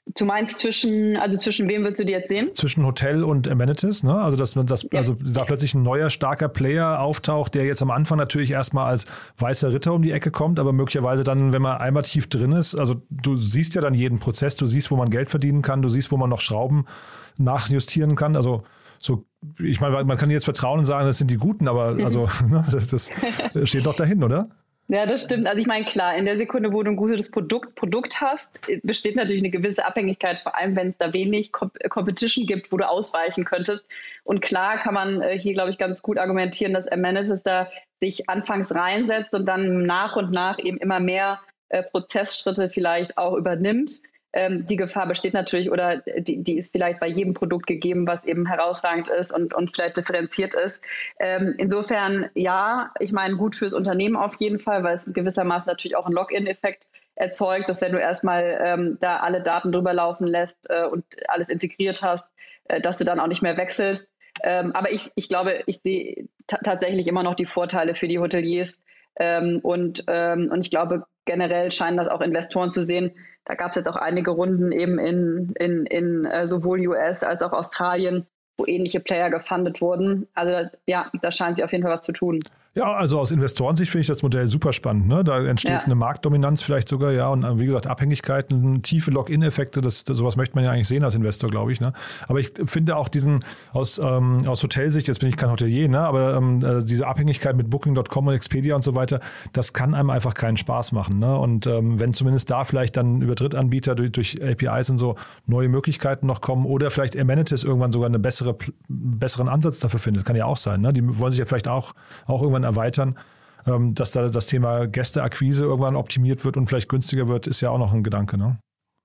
Du meinst zwischen, also zwischen wem würdest du die jetzt sehen? Zwischen Hotel und Amenities, ne? Also dass man das, ja. also da plötzlich ein neuer starker Player auftaucht, der jetzt am Anfang natürlich erstmal als weißer Ritter um die Ecke kommt, aber möglicherweise dann, wenn man einmal tief drin ist, also du siehst ja dann jeden Prozess, du siehst, wo man Geld verdienen kann, du siehst, wo man noch Schrauben nachjustieren kann. Also so, ich meine, man kann jetzt vertrauen und sagen, das sind die Guten, aber also ne, das, das steht doch dahin, oder? Ja, das stimmt. Also ich meine, klar, in der Sekunde, wo du ein gutes Produkt, Produkt hast, besteht natürlich eine gewisse Abhängigkeit, vor allem wenn es da wenig Competition gibt, wo du ausweichen könntest. Und klar kann man äh, hier, glaube ich, ganz gut argumentieren, dass Amenities da sich anfangs reinsetzt und dann nach und nach eben immer mehr äh, Prozessschritte vielleicht auch übernimmt. Ähm, die Gefahr besteht natürlich oder die, die, ist vielleicht bei jedem Produkt gegeben, was eben herausragend ist und, und vielleicht differenziert ist. Ähm, insofern ja, ich meine, gut fürs Unternehmen auf jeden Fall, weil es gewissermaßen natürlich auch einen Login-Effekt erzeugt, dass wenn du erstmal ähm, da alle Daten drüber laufen lässt äh, und alles integriert hast, äh, dass du dann auch nicht mehr wechselst. Ähm, aber ich, ich glaube, ich sehe tatsächlich immer noch die Vorteile für die Hoteliers. Ähm, und, ähm, und ich glaube, generell scheinen das auch Investoren zu sehen, da gab es jetzt auch einige Runden eben in, in, in äh, sowohl US als auch Australien, wo ähnliche Player gefundet wurden. Also ja, da scheint sich auf jeden Fall was zu tun. Ja, also aus Investorensicht finde ich das Modell super spannend. Ne? Da entsteht ja. eine Marktdominanz vielleicht sogar, ja, und äh, wie gesagt, Abhängigkeiten, tiefe Login-Effekte, das, das, sowas möchte man ja eigentlich sehen als Investor, glaube ich. Ne? Aber ich finde auch diesen aus, ähm, aus Hotelsicht, jetzt bin ich kein Hotelier, ne? aber ähm, äh, diese Abhängigkeit mit Booking.com und Expedia und so weiter, das kann einem einfach keinen Spaß machen. Ne? Und ähm, wenn zumindest da vielleicht dann über Drittanbieter durch, durch APIs und so neue Möglichkeiten noch kommen oder vielleicht Amenities irgendwann sogar einen bessere, besseren Ansatz dafür findet, kann ja auch sein. Ne? Die wollen sich ja vielleicht auch, auch irgendwann erweitern. Ähm, dass da das Thema Gästeakquise irgendwann optimiert wird und vielleicht günstiger wird, ist ja auch noch ein Gedanke, ne?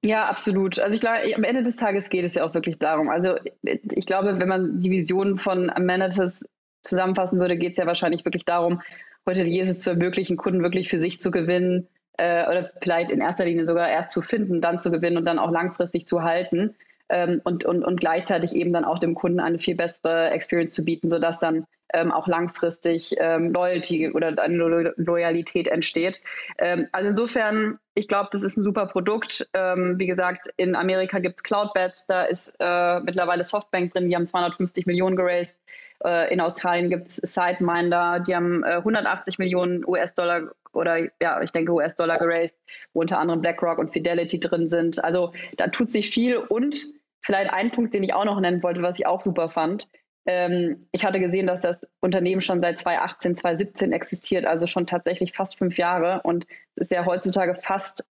Ja, absolut. Also ich glaube, am Ende des Tages geht es ja auch wirklich darum. Also ich glaube, wenn man die Vision von Amenities zusammenfassen würde, geht es ja wahrscheinlich wirklich darum, Hoteliers zu ermöglichen, Kunden wirklich für sich zu gewinnen äh, oder vielleicht in erster Linie sogar erst zu finden, dann zu gewinnen und dann auch langfristig zu halten ähm, und, und, und gleichzeitig eben dann auch dem Kunden eine viel bessere Experience zu bieten, sodass dann ähm, auch langfristig ähm, Loyalty oder eine Lo Loyalität entsteht. Ähm, also insofern, ich glaube, das ist ein super Produkt. Ähm, wie gesagt, in Amerika gibt es Cloudbets, da ist äh, mittlerweile Softbank drin, die haben 250 Millionen geraced. Äh, in Australien gibt es SideMinder, die haben äh, 180 Millionen US-Dollar oder ja, ich denke US-Dollar geraced, wo unter anderem BlackRock und Fidelity drin sind. Also da tut sich viel und vielleicht ein Punkt, den ich auch noch nennen wollte, was ich auch super fand. Ähm, ich hatte gesehen, dass das Unternehmen schon seit 2018, 2017 existiert, also schon tatsächlich fast fünf Jahre. Und es ist ja heutzutage fast,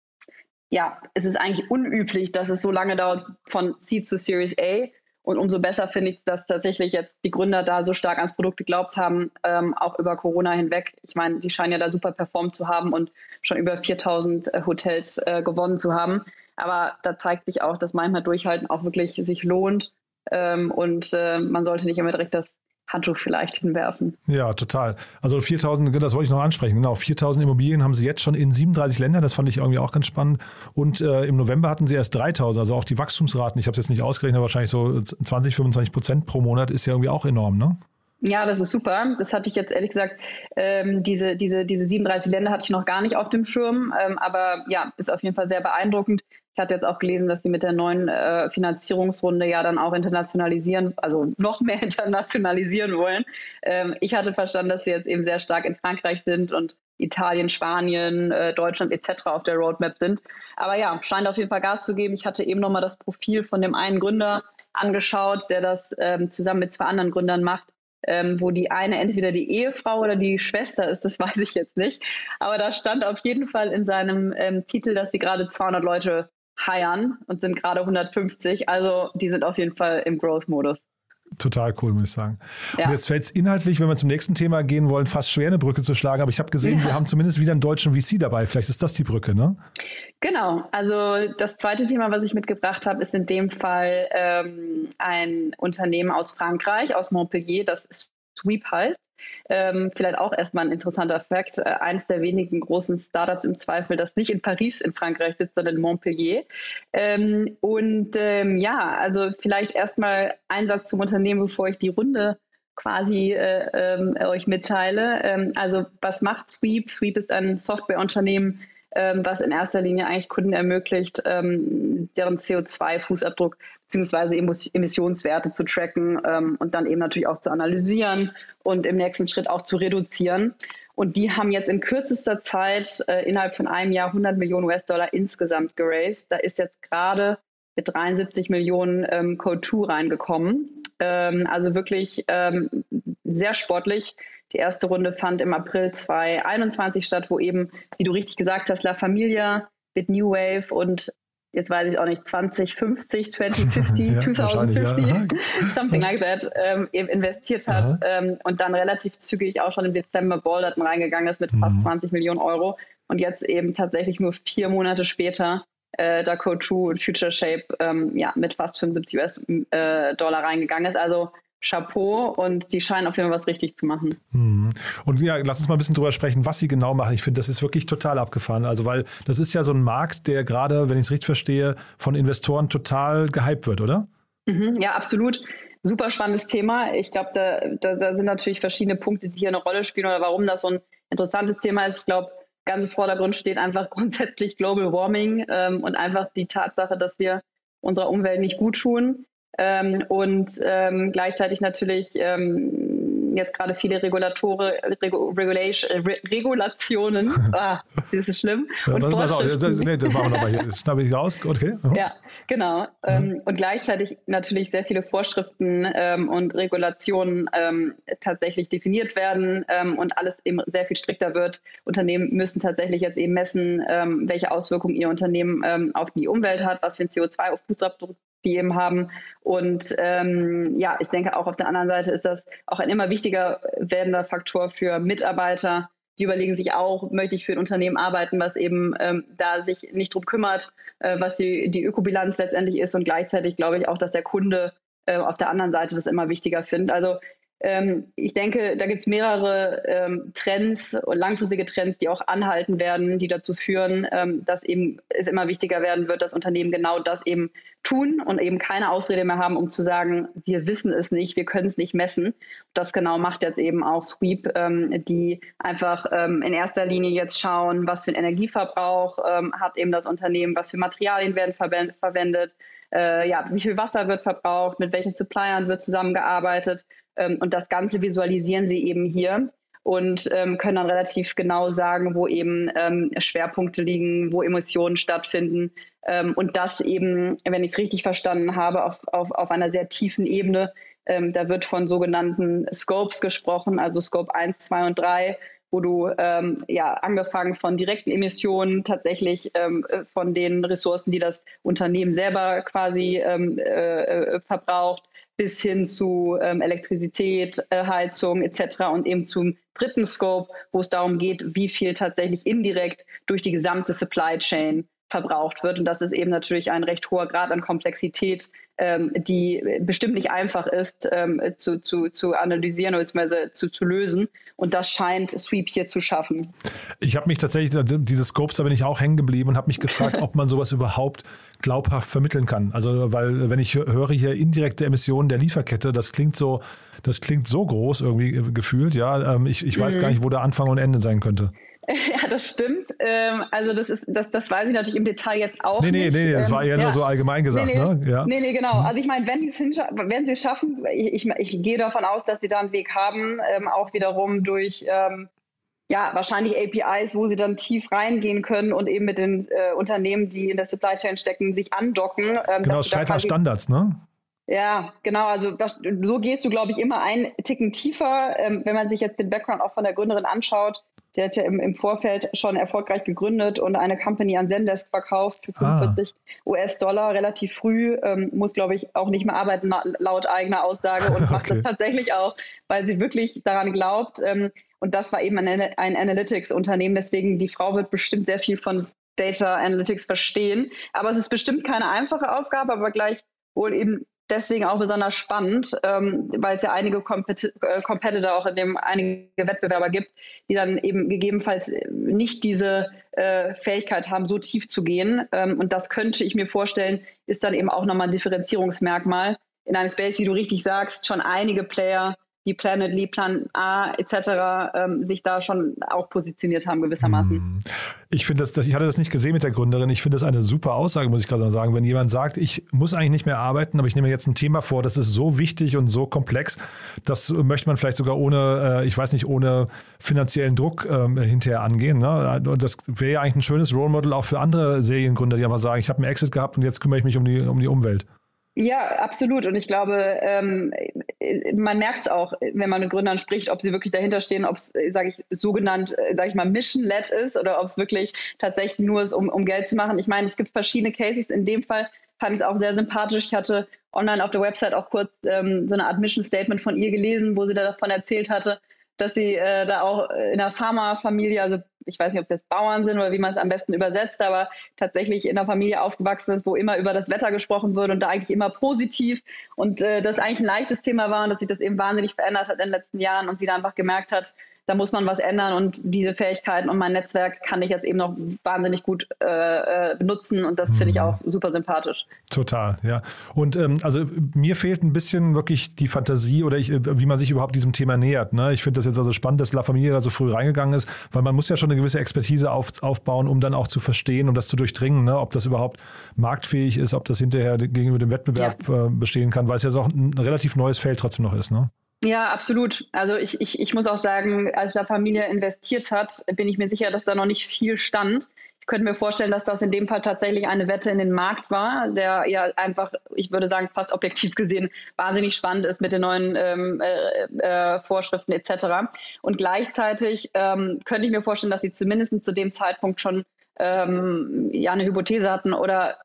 ja, es ist eigentlich unüblich, dass es so lange dauert von Seed zu Series A. Und umso besser finde ich, dass tatsächlich jetzt die Gründer da so stark ans Produkt geglaubt haben, ähm, auch über Corona hinweg. Ich meine, die scheinen ja da super performt zu haben und schon über 4000 äh, Hotels äh, gewonnen zu haben. Aber da zeigt sich auch, dass manchmal Durchhalten auch wirklich sich lohnt ähm, und äh, man sollte nicht immer direkt das Handtuch vielleicht hinwerfen. Ja, total. Also 4000, das wollte ich noch ansprechen. Genau, 4000 Immobilien haben sie jetzt schon in 37 Ländern. Das fand ich irgendwie auch ganz spannend. Und äh, im November hatten sie erst 3000. Also auch die Wachstumsraten, ich habe es jetzt nicht ausgerechnet, aber wahrscheinlich so 20, 25 Prozent pro Monat ist ja irgendwie auch enorm, ne? Ja, das ist super. Das hatte ich jetzt ehrlich gesagt, ähm, diese, diese, diese 37 Länder hatte ich noch gar nicht auf dem Schirm. Ähm, aber ja, ist auf jeden Fall sehr beeindruckend. Ich hatte jetzt auch gelesen, dass sie mit der neuen äh, Finanzierungsrunde ja dann auch internationalisieren, also noch mehr internationalisieren wollen. Ähm, ich hatte verstanden, dass sie jetzt eben sehr stark in Frankreich sind und Italien, Spanien, äh, Deutschland etc. auf der Roadmap sind. Aber ja, scheint auf jeden Fall Gas zu geben. Ich hatte eben nochmal das Profil von dem einen Gründer angeschaut, der das ähm, zusammen mit zwei anderen Gründern macht. Ähm, wo die eine entweder die Ehefrau oder die Schwester ist, das weiß ich jetzt nicht. Aber da stand auf jeden Fall in seinem ähm, Titel, dass sie gerade 200 Leute heiern und sind gerade 150. Also die sind auf jeden Fall im Growth-Modus. Total cool, muss ich sagen. Ja. Und jetzt fällt es inhaltlich, wenn wir zum nächsten Thema gehen wollen, fast schwer, eine Brücke zu schlagen. Aber ich habe gesehen, ja. wir haben zumindest wieder einen deutschen VC dabei. Vielleicht ist das die Brücke, ne? Genau. Also das zweite Thema, was ich mitgebracht habe, ist in dem Fall ähm, ein Unternehmen aus Frankreich, aus Montpellier, das Sweep heißt. Ähm, vielleicht auch erstmal ein interessanter Fakt. Äh, eines der wenigen großen Startups im Zweifel, das nicht in Paris in Frankreich sitzt, sondern in Montpellier. Ähm, und ähm, ja, also vielleicht erstmal ein Satz zum Unternehmen, bevor ich die Runde quasi äh, ähm, euch mitteile. Ähm, also was macht Sweep? Sweep ist ein Softwareunternehmen, ähm, was in erster Linie eigentlich Kunden ermöglicht, ähm, deren CO2-Fußabdruck bzw. Emissionswerte zu tracken ähm, und dann eben natürlich auch zu analysieren und im nächsten Schritt auch zu reduzieren. Und die haben jetzt in kürzester Zeit äh, innerhalb von einem Jahr 100 Millionen US-Dollar insgesamt geraced. Da ist jetzt gerade mit 73 Millionen ähm, Code 2 reingekommen. Ähm, also wirklich ähm, sehr sportlich. Die erste Runde fand im April 2021 statt, wo eben, wie du richtig gesagt hast, La Familia mit New Wave und jetzt weiß ich auch nicht, 2050, 2050, ja, 2050, ja. something like that, ähm, eben investiert hat ähm, und dann relativ zügig auch schon im Dezember Balderton reingegangen ist mit mhm. fast 20 Millionen Euro und jetzt eben tatsächlich nur vier Monate später äh, da Code 2 und Future Shape ähm, ja, mit fast 75 US-Dollar äh, reingegangen ist. Also Chapeau und die scheinen auf jeden Fall was richtig zu machen. Mhm. Und ja, lass uns mal ein bisschen drüber sprechen, was sie genau machen. Ich finde, das ist wirklich total abgefahren. Also, weil das ist ja so ein Markt, der gerade, wenn ich es richtig verstehe, von Investoren total gehypt wird, oder? Mhm, ja, absolut. Super spannendes Thema. Ich glaube, da, da, da, sind natürlich verschiedene Punkte, die hier eine Rolle spielen oder warum das so ein interessantes Thema ist. Ich glaube, ganz im Vordergrund steht einfach grundsätzlich Global Warming ähm, und einfach die Tatsache, dass wir unserer Umwelt nicht gut tun ähm, und ähm, gleichzeitig natürlich ähm, jetzt gerade viele Regulatore, Regu Regulation, Re Regulationen, ah, das ist schlimm. Ja, und das, das, nee, das machen wir nochmal hier, das schnappe ich raus, okay. Mhm. Ja, genau. Mhm. und gleichzeitig natürlich sehr viele Vorschriften ähm, und Regulationen ähm, tatsächlich definiert werden ähm, und alles eben sehr viel strikter wird. Unternehmen müssen tatsächlich jetzt eben messen, welche Auswirkungen ihr Unternehmen auf die Umwelt hat, was für ein CO2-Fußabdruck die eben haben. Und ähm, ja, ich denke auch auf der anderen Seite ist das auch ein immer wichtiger werdender Faktor für Mitarbeiter. Die überlegen sich auch, möchte ich für ein Unternehmen arbeiten, was eben ähm, da sich nicht drum kümmert, äh, was die, die Ökobilanz letztendlich ist. Und gleichzeitig glaube ich auch, dass der Kunde äh, auf der anderen Seite das immer wichtiger findet. Also ich denke, da gibt es mehrere ähm, Trends, langfristige Trends, die auch anhalten werden, die dazu führen, ähm, dass eben es immer wichtiger werden wird, dass Unternehmen genau das eben tun und eben keine Ausrede mehr haben, um zu sagen, wir wissen es nicht, wir können es nicht messen. Das genau macht jetzt eben auch Sweep, ähm, die einfach ähm, in erster Linie jetzt schauen, was für einen Energieverbrauch ähm, hat eben das Unternehmen, was für Materialien werden verwendet, äh, ja, wie viel Wasser wird verbraucht, mit welchen Suppliern wird zusammengearbeitet ähm, und das Ganze visualisieren sie eben hier und ähm, können dann relativ genau sagen, wo eben ähm, Schwerpunkte liegen, wo Emotionen stattfinden. Ähm, und das eben, wenn ich es richtig verstanden habe, auf, auf, auf einer sehr tiefen Ebene. Ähm, da wird von sogenannten Scopes gesprochen, also Scope 1, 2 und 3 wo du ähm, ja angefangen von direkten Emissionen tatsächlich ähm, von den Ressourcen, die das Unternehmen selber quasi ähm, äh, äh verbraucht, bis hin zu ähm, Elektrizität, äh, Heizung etc. und eben zum dritten Scope, wo es darum geht, wie viel tatsächlich indirekt durch die gesamte Supply Chain verbraucht wird. Und das ist eben natürlich ein recht hoher Grad an Komplexität, ähm, die bestimmt nicht einfach ist ähm, zu, zu, zu analysieren bzw. Zu, zu lösen. Und das scheint Sweep hier zu schaffen. Ich habe mich tatsächlich, diese Scopes, da bin ich auch hängen geblieben und habe mich gefragt, ob man sowas überhaupt glaubhaft vermitteln kann. Also, weil wenn ich höre hier indirekte Emissionen der Lieferkette, das klingt so, das klingt so groß irgendwie gefühlt, ja. Ähm, ich, ich weiß mhm. gar nicht, wo der Anfang und Ende sein könnte. Ja, das stimmt. Ähm, also das ist, das, das weiß ich natürlich im Detail jetzt auch nee, nee, nicht. Nee, nee, das war eher ähm, nur so allgemein gesagt, nee, nee, ne? Ja. Nee, nee, genau. Also ich meine, wenn sie es wenn sie es schaffen, ich, ich, ich, gehe davon aus, dass sie da einen Weg haben, ähm, auch wiederum durch ähm, ja, wahrscheinlich APIs, wo sie dann tief reingehen können und eben mit den äh, Unternehmen, die in der Supply Chain stecken, sich andocken. Ähm, genau, streitbar Standards, ne? Ja, genau. Also das, so gehst du, glaube ich, immer einen Ticken tiefer. Ähm, wenn man sich jetzt den Background auch von der Gründerin anschaut, der hat ja im, im Vorfeld schon erfolgreich gegründet und eine Company an Zendesk verkauft für 45 ah. US-Dollar relativ früh. Ähm, muss, glaube ich, auch nicht mehr arbeiten laut eigener Aussage und macht okay. das tatsächlich auch, weil sie wirklich daran glaubt. Ähm, und das war eben ein, ein Analytics-Unternehmen. Deswegen, die Frau wird bestimmt sehr viel von Data Analytics verstehen. Aber es ist bestimmt keine einfache Aufgabe, aber gleich wohl eben deswegen auch besonders spannend, ähm, weil es ja einige Compet äh, Competitor auch in dem einige Wettbewerber gibt, die dann eben gegebenenfalls nicht diese äh, Fähigkeit haben, so tief zu gehen. Ähm, und das könnte ich mir vorstellen, ist dann eben auch nochmal ein Differenzierungsmerkmal. In einem Space, wie du richtig sagst, schon einige Player die Planet Lee, Plan A etc. Ähm, sich da schon auch positioniert haben gewissermaßen. Hm. Ich finde das, ich hatte das nicht gesehen mit der Gründerin. Ich finde das eine super Aussage, muss ich gerade sagen. Wenn jemand sagt, ich muss eigentlich nicht mehr arbeiten, aber ich nehme jetzt ein Thema vor, das ist so wichtig und so komplex, das möchte man vielleicht sogar ohne, äh, ich weiß nicht, ohne finanziellen Druck ähm, hinterher angehen. Ne? Und das wäre ja eigentlich ein schönes Role Model auch für andere Seriengründer, die einfach sagen, ich habe einen Exit gehabt und jetzt kümmere ich mich um die, um die Umwelt. Ja, absolut. Und ich glaube, ähm, man merkt es auch, wenn man mit Gründern spricht, ob sie wirklich dahinter stehen, ob es, sage ich, sogenannt, äh, sage ich mal, Mission-led ist oder ob es wirklich tatsächlich nur ist, um, um Geld zu machen. Ich meine, es gibt verschiedene Cases. In dem Fall fand ich es auch sehr sympathisch. Ich hatte online auf der Website auch kurz ähm, so eine Art Mission-Statement von ihr gelesen, wo sie davon erzählt hatte, dass sie äh, da auch in einer Pharmafamilie, also ich weiß nicht, ob es jetzt Bauern sind oder wie man es am besten übersetzt, aber tatsächlich in einer Familie aufgewachsen ist, wo immer über das Wetter gesprochen wird und da eigentlich immer positiv und äh, das eigentlich ein leichtes Thema war und dass sich das eben wahnsinnig verändert hat in den letzten Jahren und sie da einfach gemerkt hat, da muss man was ändern und diese Fähigkeiten und mein Netzwerk kann ich jetzt eben noch wahnsinnig gut äh, äh benutzen und das finde ich mhm. auch super sympathisch. Total, ja. Und ähm, also mir fehlt ein bisschen wirklich die Fantasie oder ich, wie man sich überhaupt diesem Thema nähert. Ne? Ich finde das jetzt also spannend, dass La Familie da so früh reingegangen ist, weil man muss ja schon eine gewisse Expertise auf, aufbauen, um dann auch zu verstehen und das zu durchdringen, ne? ob das überhaupt marktfähig ist, ob das hinterher gegenüber dem Wettbewerb ja. äh, bestehen kann, weil es ja so ein relativ neues Feld trotzdem noch ist. Ne? Ja, absolut. Also ich, ich, ich muss auch sagen, als da Familie investiert hat, bin ich mir sicher, dass da noch nicht viel stand. Ich könnte mir vorstellen, dass das in dem Fall tatsächlich eine Wette in den Markt war, der ja einfach, ich würde sagen, fast objektiv gesehen wahnsinnig spannend ist mit den neuen ähm, äh, äh, Vorschriften etc. Und gleichzeitig ähm, könnte ich mir vorstellen, dass sie zumindest zu dem Zeitpunkt schon ähm, ja eine Hypothese hatten oder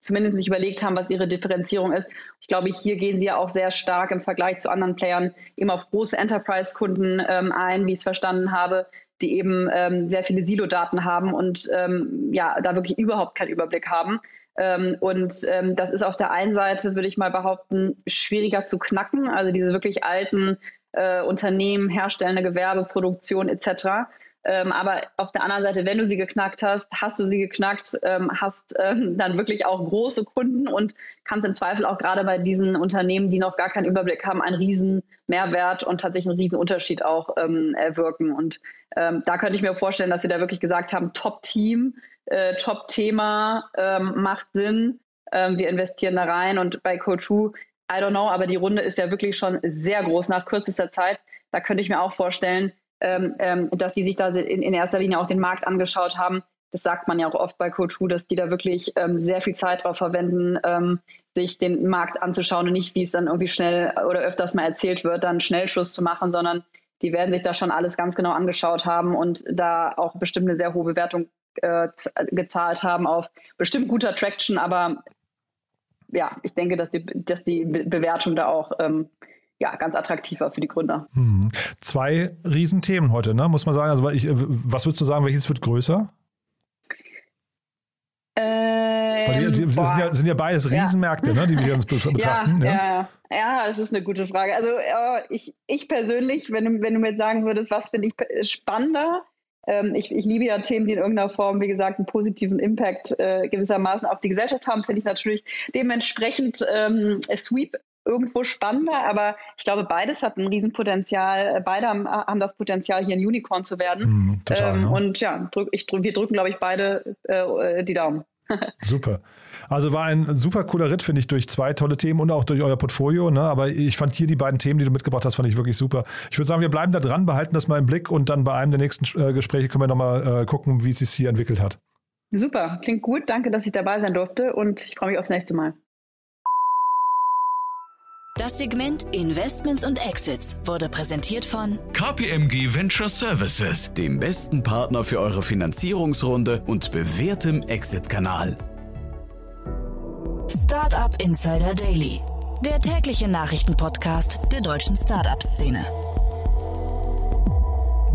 zumindest nicht überlegt haben, was ihre Differenzierung ist. Ich glaube, hier gehen sie ja auch sehr stark im Vergleich zu anderen Playern eben auf große Enterprise-Kunden ähm, ein, wie ich es verstanden habe, die eben ähm, sehr viele Silo-Daten haben und ähm, ja, da wirklich überhaupt keinen Überblick haben. Ähm, und ähm, das ist auf der einen Seite, würde ich mal behaupten, schwieriger zu knacken. Also diese wirklich alten äh, Unternehmen, herstellende Gewerbe, Produktion etc. Ähm, aber auf der anderen Seite, wenn du sie geknackt hast, hast du sie geknackt, ähm, hast ähm, dann wirklich auch große Kunden und kannst im Zweifel auch gerade bei diesen Unternehmen, die noch gar keinen Überblick haben, einen riesen Mehrwert und tatsächlich einen riesen Unterschied auch ähm, erwirken. Und ähm, da könnte ich mir vorstellen, dass sie da wirklich gesagt haben, Top-Team, äh, Top-Thema, ähm, macht Sinn, wir investieren da rein. Und bei Co2 I don't know, aber die Runde ist ja wirklich schon sehr groß nach kürzester Zeit. Da könnte ich mir auch vorstellen, ähm, ähm, dass die sich da in, in, erster Linie auch den Markt angeschaut haben. Das sagt man ja auch oft bei Coach dass die da wirklich ähm, sehr viel Zeit drauf verwenden, ähm, sich den Markt anzuschauen und nicht, wie es dann irgendwie schnell oder öfters mal erzählt wird, dann Schnellschuss zu machen, sondern die werden sich da schon alles ganz genau angeschaut haben und da auch bestimmt eine sehr hohe Bewertung äh, gezahlt haben auf bestimmt guter Traction, aber ja, ich denke, dass die, dass die Bewertung da auch ähm, ja, ganz attraktiver für die Gründer. Hm. Zwei Riesenthemen heute, ne? muss man sagen. Also, ich, was würdest du sagen, welches wird größer? Ähm, die, die sind, ja, sind, ja, beides Riesenmärkte, ja. ne, die wir uns betrachten. Ja, ja. ja, das ist eine gute Frage. Also ich, ich persönlich, wenn du, wenn du mir jetzt sagen würdest, was finde ich spannender, ähm, ich, ich, liebe ja Themen, die in irgendeiner Form, wie gesagt, einen positiven Impact äh, gewissermaßen auf die Gesellschaft haben, finde ich natürlich dementsprechend ähm, Sweep irgendwo spannender, aber ich glaube, beides hat ein Riesenpotenzial. Beide haben, haben das Potenzial, hier ein Unicorn zu werden. Mm, total, ähm, ne? Und ja, drück, ich, wir drücken, glaube ich, beide äh, die Daumen. Super. Also war ein super cooler Ritt, finde ich, durch zwei tolle Themen und auch durch euer Portfolio. Ne? Aber ich fand hier die beiden Themen, die du mitgebracht hast, fand ich wirklich super. Ich würde sagen, wir bleiben da dran, behalten das mal im Blick und dann bei einem der nächsten äh, Gespräche können wir nochmal äh, gucken, wie es sich hier entwickelt hat. Super, klingt gut. Danke, dass ich dabei sein durfte und ich freue mich aufs nächste Mal. Das Segment Investments und Exits wurde präsentiert von KPMG Venture Services, dem besten Partner für eure Finanzierungsrunde und bewährtem Exit-Kanal. Startup Insider Daily, der tägliche Nachrichtenpodcast der deutschen Startup-Szene.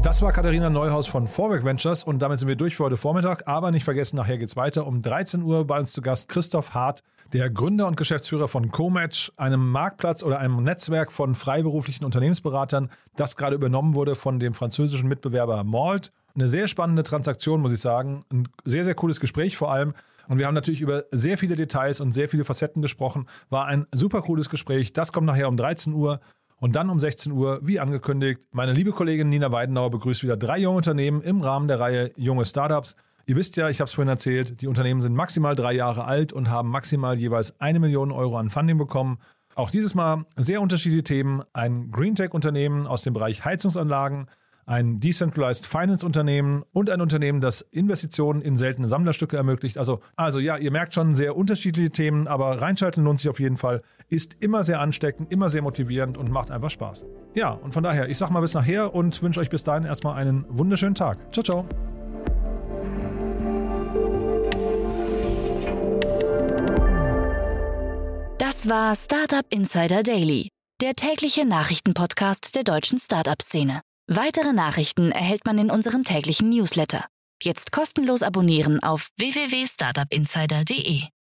Das war Katharina Neuhaus von Vorwerk Ventures und damit sind wir durch für heute Vormittag. Aber nicht vergessen, nachher geht's weiter. Um 13 Uhr bei uns zu Gast Christoph Hart, der Gründer und Geschäftsführer von Comatch, einem Marktplatz oder einem Netzwerk von freiberuflichen Unternehmensberatern, das gerade übernommen wurde von dem französischen Mitbewerber Malt. Eine sehr spannende Transaktion, muss ich sagen. Ein sehr, sehr cooles Gespräch vor allem. Und wir haben natürlich über sehr viele Details und sehr viele Facetten gesprochen. War ein super cooles Gespräch. Das kommt nachher um 13 Uhr. Und dann um 16 Uhr, wie angekündigt, meine liebe Kollegin Nina Weidenauer begrüßt wieder drei junge Unternehmen im Rahmen der Reihe Junge Startups. Ihr wisst ja, ich habe es vorhin erzählt, die Unternehmen sind maximal drei Jahre alt und haben maximal jeweils eine Million Euro an Funding bekommen. Auch dieses Mal sehr unterschiedliche Themen. Ein Greentech-Unternehmen aus dem Bereich Heizungsanlagen, ein Decentralized Finance Unternehmen und ein Unternehmen, das Investitionen in seltene Sammlerstücke ermöglicht. Also, also ja, ihr merkt schon sehr unterschiedliche Themen, aber reinschalten lohnt sich auf jeden Fall. Ist immer sehr ansteckend, immer sehr motivierend und macht einfach Spaß. Ja, und von daher, ich sag mal bis nachher und wünsche euch bis dahin erstmal einen wunderschönen Tag. Ciao, ciao. Das war Startup Insider Daily, der tägliche Nachrichtenpodcast der deutschen Startup-Szene. Weitere Nachrichten erhält man in unserem täglichen Newsletter. Jetzt kostenlos abonnieren auf www.startupinsider.de.